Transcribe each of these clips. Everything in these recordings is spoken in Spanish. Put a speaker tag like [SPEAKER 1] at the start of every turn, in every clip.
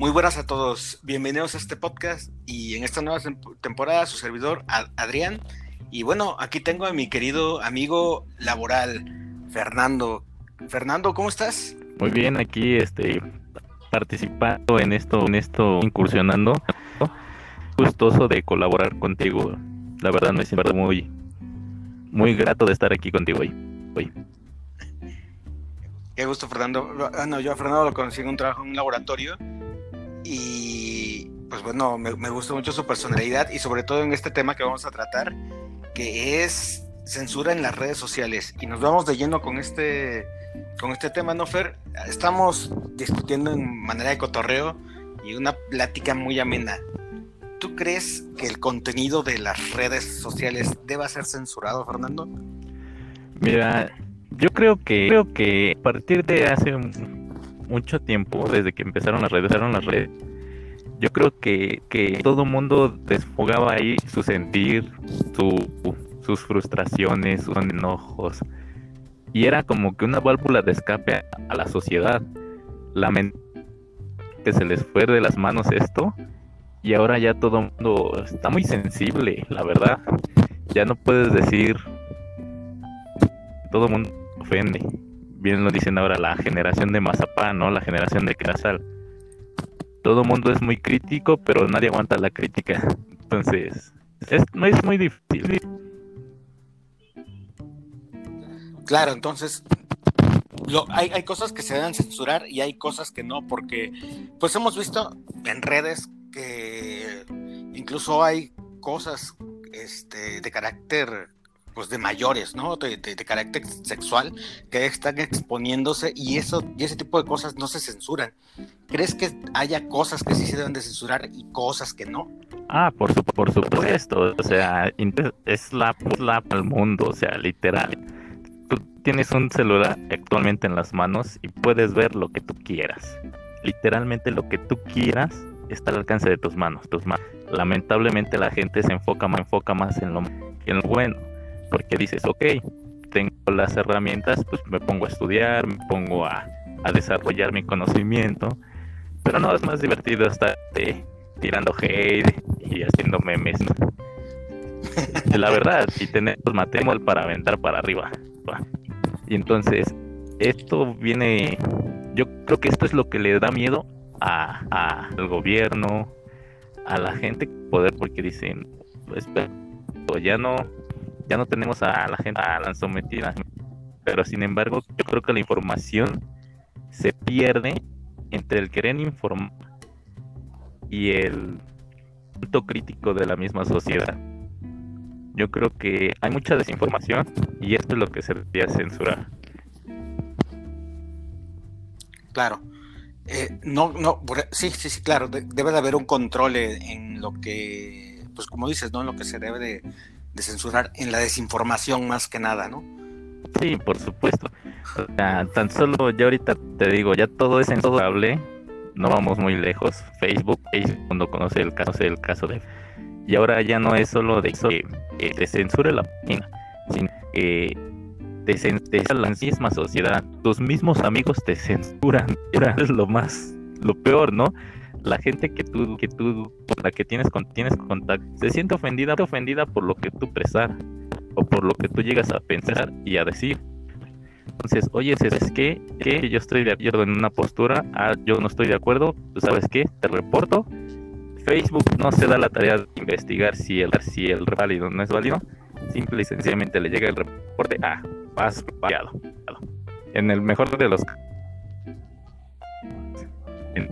[SPEAKER 1] Muy buenas a todos, bienvenidos a este podcast y en esta nueva temporada su servidor Adrián. Y bueno, aquí tengo a mi querido amigo laboral, Fernando. Fernando, ¿cómo estás?
[SPEAKER 2] Muy bien, aquí este participando en esto, en esto, incursionando. Gustoso de colaborar contigo. La verdad me siento muy, muy grato de estar aquí contigo hoy. hoy.
[SPEAKER 1] Qué gusto, Fernando. Ah, no, yo a Fernando lo conocí en un trabajo en un laboratorio y pues bueno, me, me gustó mucho su personalidad y sobre todo en este tema que vamos a tratar, que es censura en las redes sociales. Y nos vamos de lleno con este, con este tema, ¿no, Fer? Estamos discutiendo en manera de cotorreo y una plática muy amena. ¿Tú crees que el contenido de las redes sociales deba ser censurado, Fernando?
[SPEAKER 2] Mira, yo creo que creo que a partir de hace mucho tiempo, desde que empezaron las redes, las redes, yo creo que, que todo mundo desfogaba ahí su sentir, su, sus frustraciones, sus enojos. Y era como que una válvula de escape a, la sociedad. Lamentablemente que se les fue de las manos esto y ahora ya todo mundo está muy sensible, la verdad. Ya no puedes decir todo el mundo ofende. Bien lo dicen ahora la generación de mazapán, ¿no? La generación de crasal. Todo mundo es muy crítico, pero nadie aguanta la crítica. Entonces, es, es muy difícil.
[SPEAKER 1] Claro, entonces hay, hay, cosas que se deben censurar y hay cosas que no, porque pues hemos visto en redes que incluso hay cosas este, de carácter pues de mayores, ¿no? De, carácter sexual que están exponiéndose y eso y ese tipo de cosas no se censuran. ¿Crees que haya cosas que sí se deben de censurar y cosas que no?
[SPEAKER 2] Ah, por, su, por supuesto, o sea, es la, la al mundo, o sea, literal tienes un celular actualmente en las manos y puedes ver lo que tú quieras. Literalmente lo que tú quieras está al alcance de tus manos, tus manos. Lamentablemente la gente se enfoca más, enfoca más en lo, en lo bueno, porque dices, ok, tengo las herramientas, pues me pongo a estudiar, me pongo a, desarrollar mi conocimiento, pero no es más divertido estar eh, tirando hate y haciendo memes. La verdad, y tener material para aventar para arriba. Y entonces, esto viene, yo creo que esto es lo que le da miedo a, al gobierno, a la gente poder, porque dicen, pues, ya no, ya no tenemos a la gente a la sometida. Pero sin embargo, yo creo que la información se pierde entre el querer informar y el punto crítico de la misma sociedad. Yo creo que hay mucha desinformación y esto es lo que se debería censurar.
[SPEAKER 1] Claro. Eh, no, no, sí, sí, sí, claro. debe de haber un control en lo que, pues como dices, ¿no? En lo que se debe de, censurar, en la desinformación más que nada, ¿no?
[SPEAKER 2] Sí, por supuesto. O sea, tan solo ya ahorita te digo, ya todo es censurable. No vamos muy lejos. Facebook, Facebook cuando conoce el caso, el caso de y ahora ya no es solo de que te censure la página, sino que te censura la misma sociedad. Tus mismos amigos te censuran. Es lo más, lo peor, ¿no? La gente que tú, que tú, con la que tienes, tienes contacto, se siente ofendida, ofendida por lo que tú presas o por lo que tú llegas a pensar y a decir. Entonces, oye, ¿sabes qué? Que yo estoy de acuerdo en una postura, ah, yo no estoy de acuerdo, ¿sabes qué? Te reporto Facebook no se da la tarea de investigar si el, si el válido no es válido, simple y sencillamente le llega el reporte, ah, vas variado. En el mejor de los en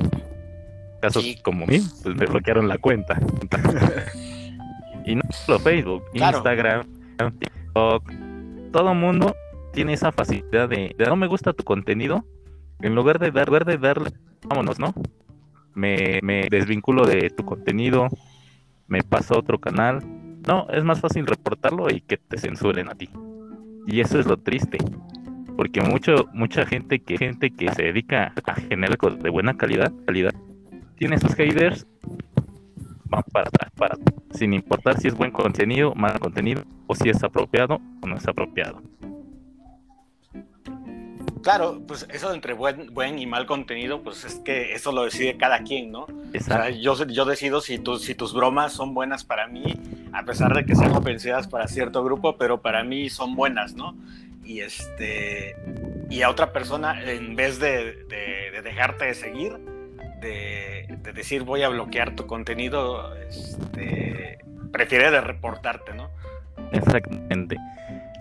[SPEAKER 2] casos como mí, pues me bloquearon la cuenta. y no solo Facebook, Instagram, TikTok, todo mundo tiene esa facilidad de, de, no me gusta tu contenido, en lugar de dar, de darle, vámonos, ¿no? me, desvinculo de tu contenido, me paso a otro canal. No, es más fácil reportarlo y que te censuren a ti. Y eso es lo triste. Porque mucho, mucha gente que, gente que se dedica a generar cosas de buena calidad, calidad, tiene sus haters, van para atrás, para, sin importar si es buen contenido, mal contenido, o si es apropiado o no es apropiado.
[SPEAKER 1] Claro, pues eso entre buen, buen y mal contenido, pues es que eso lo decide cada quien, ¿no? O sea, yo, yo decido si, tu, si tus bromas son buenas para mí, a pesar de que sean ofensivas para cierto grupo, pero para mí son buenas, ¿no? Y este y a otra persona, en vez de, de, dejarte de seguir, de, de, decir voy a bloquear tu contenido, este, prefiere de reportarte, ¿no?
[SPEAKER 2] Exactamente.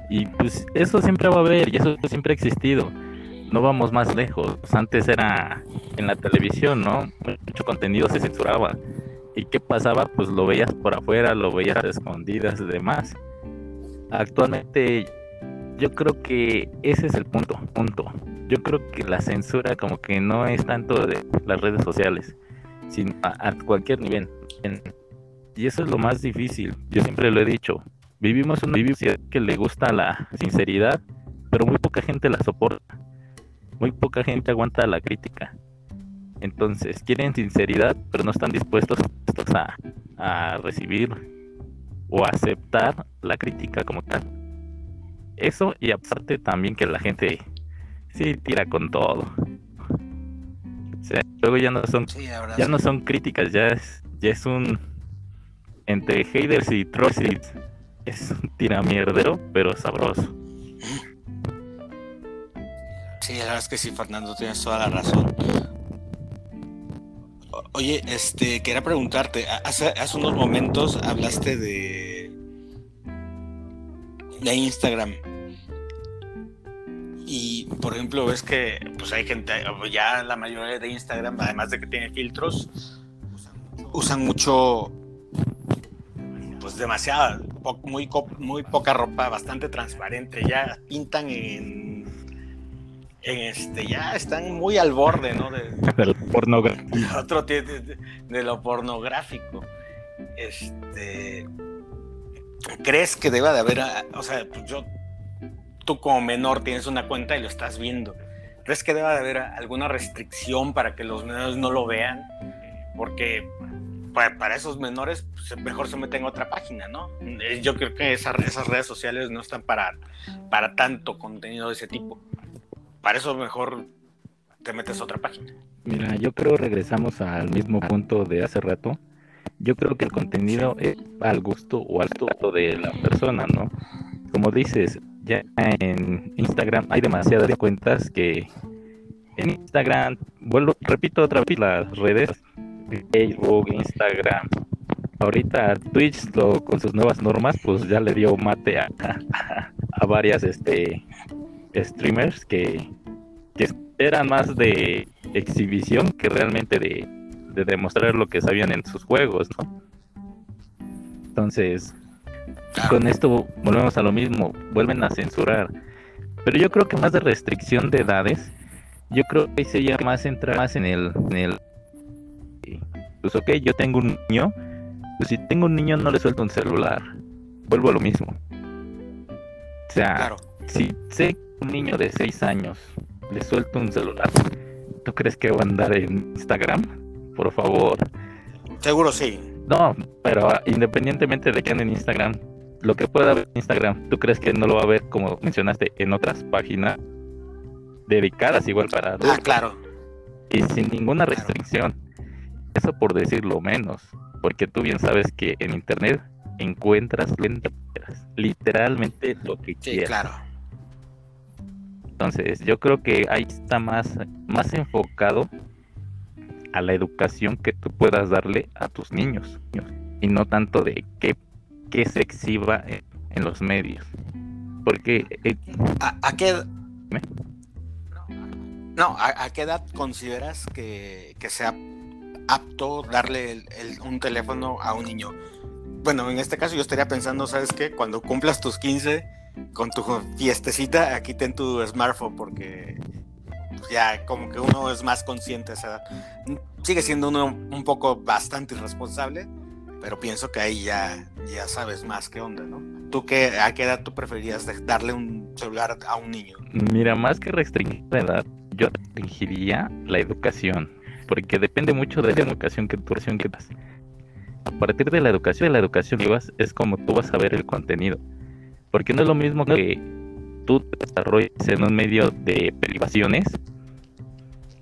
[SPEAKER 2] Y pues eso siempre va a haber y eso siempre ha existido. No vamos más lejos. Antes era en la televisión, ¿no? Mucho contenido se censuraba. ¿Y qué pasaba? Pues lo veías por afuera, lo veías escondidas y demás. Actualmente yo creo que ese es el punto, punto. Yo creo que la censura como que no es tanto de las redes sociales, sino a, cualquier nivel. y eso es lo más difícil. Yo siempre lo he dicho. Vivimos una sociedad que le gusta la sinceridad, pero muy poca gente la soporta. Muy poca gente aguanta la crítica. Entonces, quieren sinceridad, pero no están dispuestos a, a recibir o aceptar la crítica como tal. Eso y aparte también que la gente sí tira con todo. O sea, luego ya no son ya no son críticas, ya es ya es un entre haters y trolls es un tiramierdero, pero sabroso.
[SPEAKER 1] Sí, la verdad es que sí, Fernando, tienes toda la razón. Oye, este, quería preguntarte, hace, hace unos momentos hablaste de de Instagram. Y por ejemplo, ves que pues hay gente, ya la mayoría de Instagram, además de que tiene filtros, usan mucho pues demasiada, muy, muy poca ropa, bastante transparente, ya pintan en, en este, ya están muy al borde, ¿no? De,
[SPEAKER 2] pornográfico.
[SPEAKER 1] Otro de, de, lo pornográfico. Este, ¿crees que deba de haber, o sea, pues yo, tú como menor tienes una cuenta y lo estás viendo? ¿Crees que deba de haber alguna restricción para que los menores no lo vean? Porque para, esos menores pues, mejor se meten en otra página, ¿no? Eh, yo creo que esas, esas redes sociales no están para, para tanto contenido de ese tipo. Para eso mejor te metes a otra página.
[SPEAKER 2] Mira, yo creo regresamos al mismo punto de hace rato. Yo creo que el contenido es al gusto o al gusto de la persona, ¿no? Como dices, ya en Instagram hay demasiadas cuentas que en Instagram, vuelvo, repito otra vez las redes Facebook, Instagram. Ahorita Twitch con sus nuevas normas, pues ya le dio mate a, a, varias este streamers que, que, eran más de exhibición que realmente de, de, demostrar lo que sabían en sus juegos, ¿no? Entonces, con esto volvemos a lo mismo, vuelven a censurar. Pero yo creo que más de restricción de edades, yo creo que sería más entrar más en el, en el pues ok, yo tengo un niño, pues si tengo un niño no le suelto un celular, vuelvo a lo mismo. O sea, si sé un niño de 6 años le suelto un celular, ¿tú crees que va a andar en Instagram? Por favor.
[SPEAKER 1] Seguro sí.
[SPEAKER 2] No, pero independientemente de que ande en Instagram, lo que pueda ver en Instagram, ¿tú crees que no lo va a ver como mencionaste en otras páginas dedicadas igual para
[SPEAKER 1] adultos? Ah, claro.
[SPEAKER 2] Y sin ninguna restricción. Eso por decirlo menos, porque tú bien sabes que en internet encuentras literalmente lo que sí, claro. Entonces, yo creo que ahí está más, más enfocado a la educación que tú puedas darle a tus niños y no tanto de que, que se exhiba en, los medios. Porque...
[SPEAKER 1] Eh, ¿A, qué edad? No, ¿a, qué edad consideras que, que sea apto darle un teléfono a un niño. Bueno, en este caso yo estaría pensando, ¿sabes qué? Cuando cumplas tus 15, con tu fiestecita, aquí ten tu smartphone porque ya como que uno es más consciente a esa edad. Sigue siendo uno un poco bastante irresponsable, pero pienso que ahí ya, ya sabes más qué onda, ¿no? ¿Tú qué, a qué edad tú preferirías darle un celular a un niño?
[SPEAKER 2] Mira, más que restringir la edad, yo restringiría la educación porque depende mucho de la educación que educación que das. A partir de la educación, de la educación que vas, es como tú vas a ver el contenido. Porque no es lo mismo que tú te desarrolles en un medio de privaciones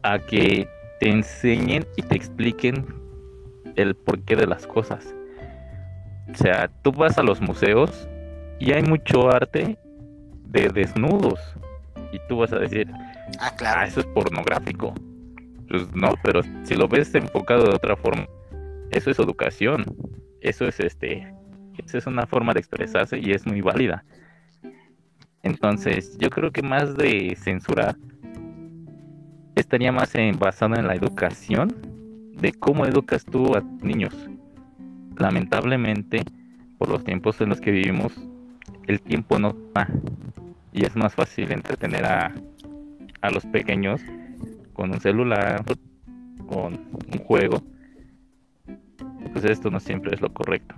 [SPEAKER 2] a que te enseñen y te expliquen el porqué de las cosas. O sea, tú vas a los museos y hay mucho arte de desnudos. Y tú vas a decir,
[SPEAKER 1] ah, claro.
[SPEAKER 2] Ah, eso es pornográfico. Pues no, pero si lo ves enfocado de otra forma, eso es educación. Eso es este. Esa es una forma de expresarse y es muy válida. Entonces, yo creo que más de censura estaría más en, basado en la educación de cómo educas tú a niños. Lamentablemente, por los tiempos en los que vivimos, el tiempo no va y es más fácil entretener a, a los pequeños con un celular, con un juego. Pues esto no siempre es lo correcto.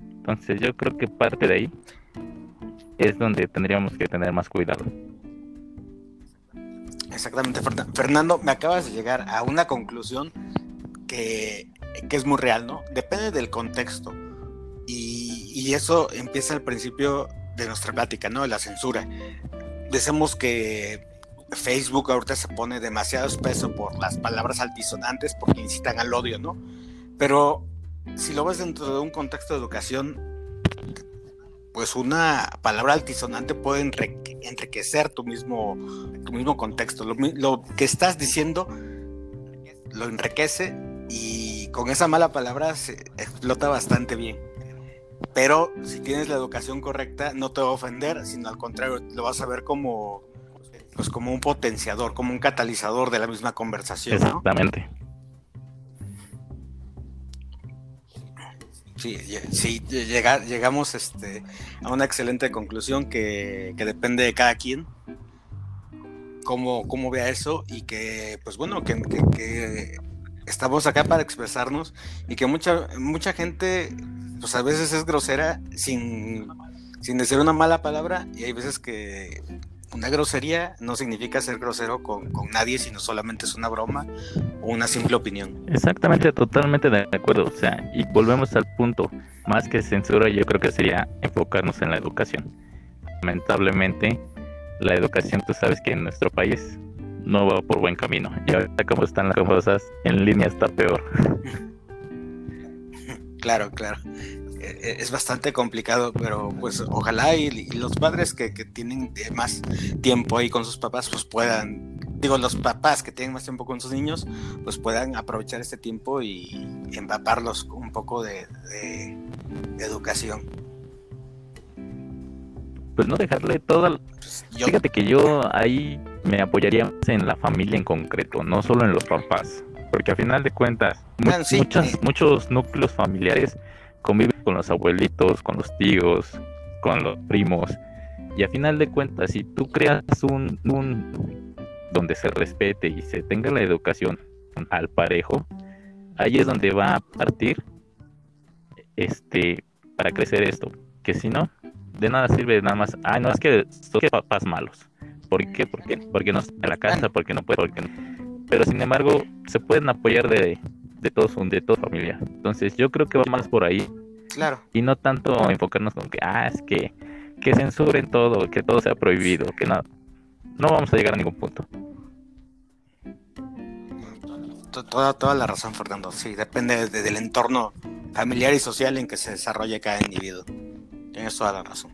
[SPEAKER 2] Entonces yo creo que parte de ahí es donde tendríamos que tener más cuidado.
[SPEAKER 1] Exactamente, Fernando, me acabas de llegar a una conclusión que, es muy real, ¿no? Depende del contexto. Y, y, eso empieza al principio de nuestra plática, ¿no? De la censura. Decimos que Facebook ahorita se pone demasiado espeso por las palabras altisonantes porque incitan al odio, ¿no? Pero si lo ves dentro de un contexto de educación, pues una palabra altisonante puede enriquecer tu mismo, tu mismo contexto. Lo, que estás diciendo lo enriquece y con esa mala palabra se explota bastante bien. Pero si tienes la educación correcta, no te va a ofender, sino al contrario, lo vas a ver como, pues como un potenciador, como un catalizador de la misma conversación.
[SPEAKER 2] Exactamente.
[SPEAKER 1] Sí, sí llegamos este, a una excelente conclusión que, depende de cada quien, cómo, cómo vea eso y que, pues bueno, que, que, estamos acá para expresarnos y que mucha, mucha gente, pues a veces es grosera sin, sin decir una mala palabra y hay veces que una grosería no significa ser grosero con, nadie, sino solamente es una broma o una simple opinión.
[SPEAKER 2] Exactamente, totalmente de acuerdo. O sea, y volvemos al punto, más que censura, yo creo que sería enfocarnos en la educación. Lamentablemente, la educación, tú sabes que en nuestro país no va por buen camino. Y ahorita como están las cosas, en línea está peor.
[SPEAKER 1] Claro, claro. Eh, es bastante complicado, pero pues ojalá y, los padres que, tienen más tiempo ahí con sus papás, pues puedan, digo, los papás que tienen más tiempo con sus niños, pues puedan aprovechar este tiempo y, empaparlos un poco de, educación.
[SPEAKER 2] Pues no dejarle todo pues, Fíjate que yo ahí me apoyaría más en la familia en concreto, no solo en los papás, porque a final de cuentas, ah, muchas, muchos núcleos familiares convive con los abuelitos, con los tíos, con los primos. Y a final de cuentas, si tú creas un, un donde se respete y se tenga la educación al parejo, ahí es donde va a partir este para crecer esto. Que si no, de nada sirve nada más. Ah, no, es que son papás malos. ¿Por qué? Porque, porque no está en la casa, porque no puede, porque Pero sin embargo, se pueden apoyar de, de todos, de toda familia. Entonces yo creo que va más por ahí.
[SPEAKER 1] Claro.
[SPEAKER 2] Y no tanto enfocarnos con que, ah, es que, que censuren todo, que todo sea prohibido, que no, no vamos a llegar a ningún punto.
[SPEAKER 1] Toda, toda la razón, Fernando. Sí, depende del entorno familiar y social en que se desarrolle cada individuo. Tienes toda la razón.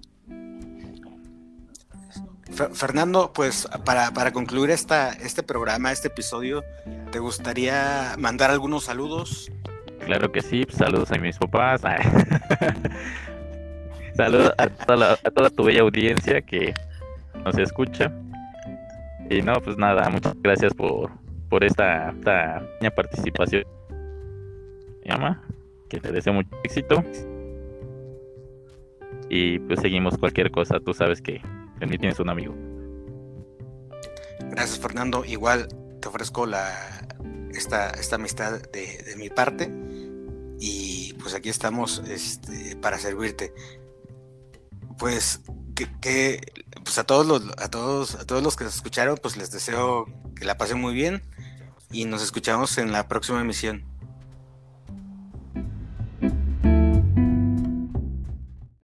[SPEAKER 1] Fernando, pues para, para concluir esta, este programa, este episodio, ¿te gustaría mandar algunos saludos?
[SPEAKER 2] Claro que sí, saludos a mis papás. saludos a toda, a toda tu bella audiencia que nos escucha. Y no, pues nada, muchas gracias por, por esta, esta participación. Llama, que te deseo mucho éxito. Y pues seguimos cualquier cosa, tú sabes que en mí tienes un amigo.
[SPEAKER 1] Gracias Fernando, igual te ofrezco la, esta, esta amistad de, mi parte y pues aquí estamos este, para servirte. Pues que, pues a todos los a todos a todos los que nos escucharon pues les deseo que la pasen muy bien y nos escuchamos en la próxima emisión.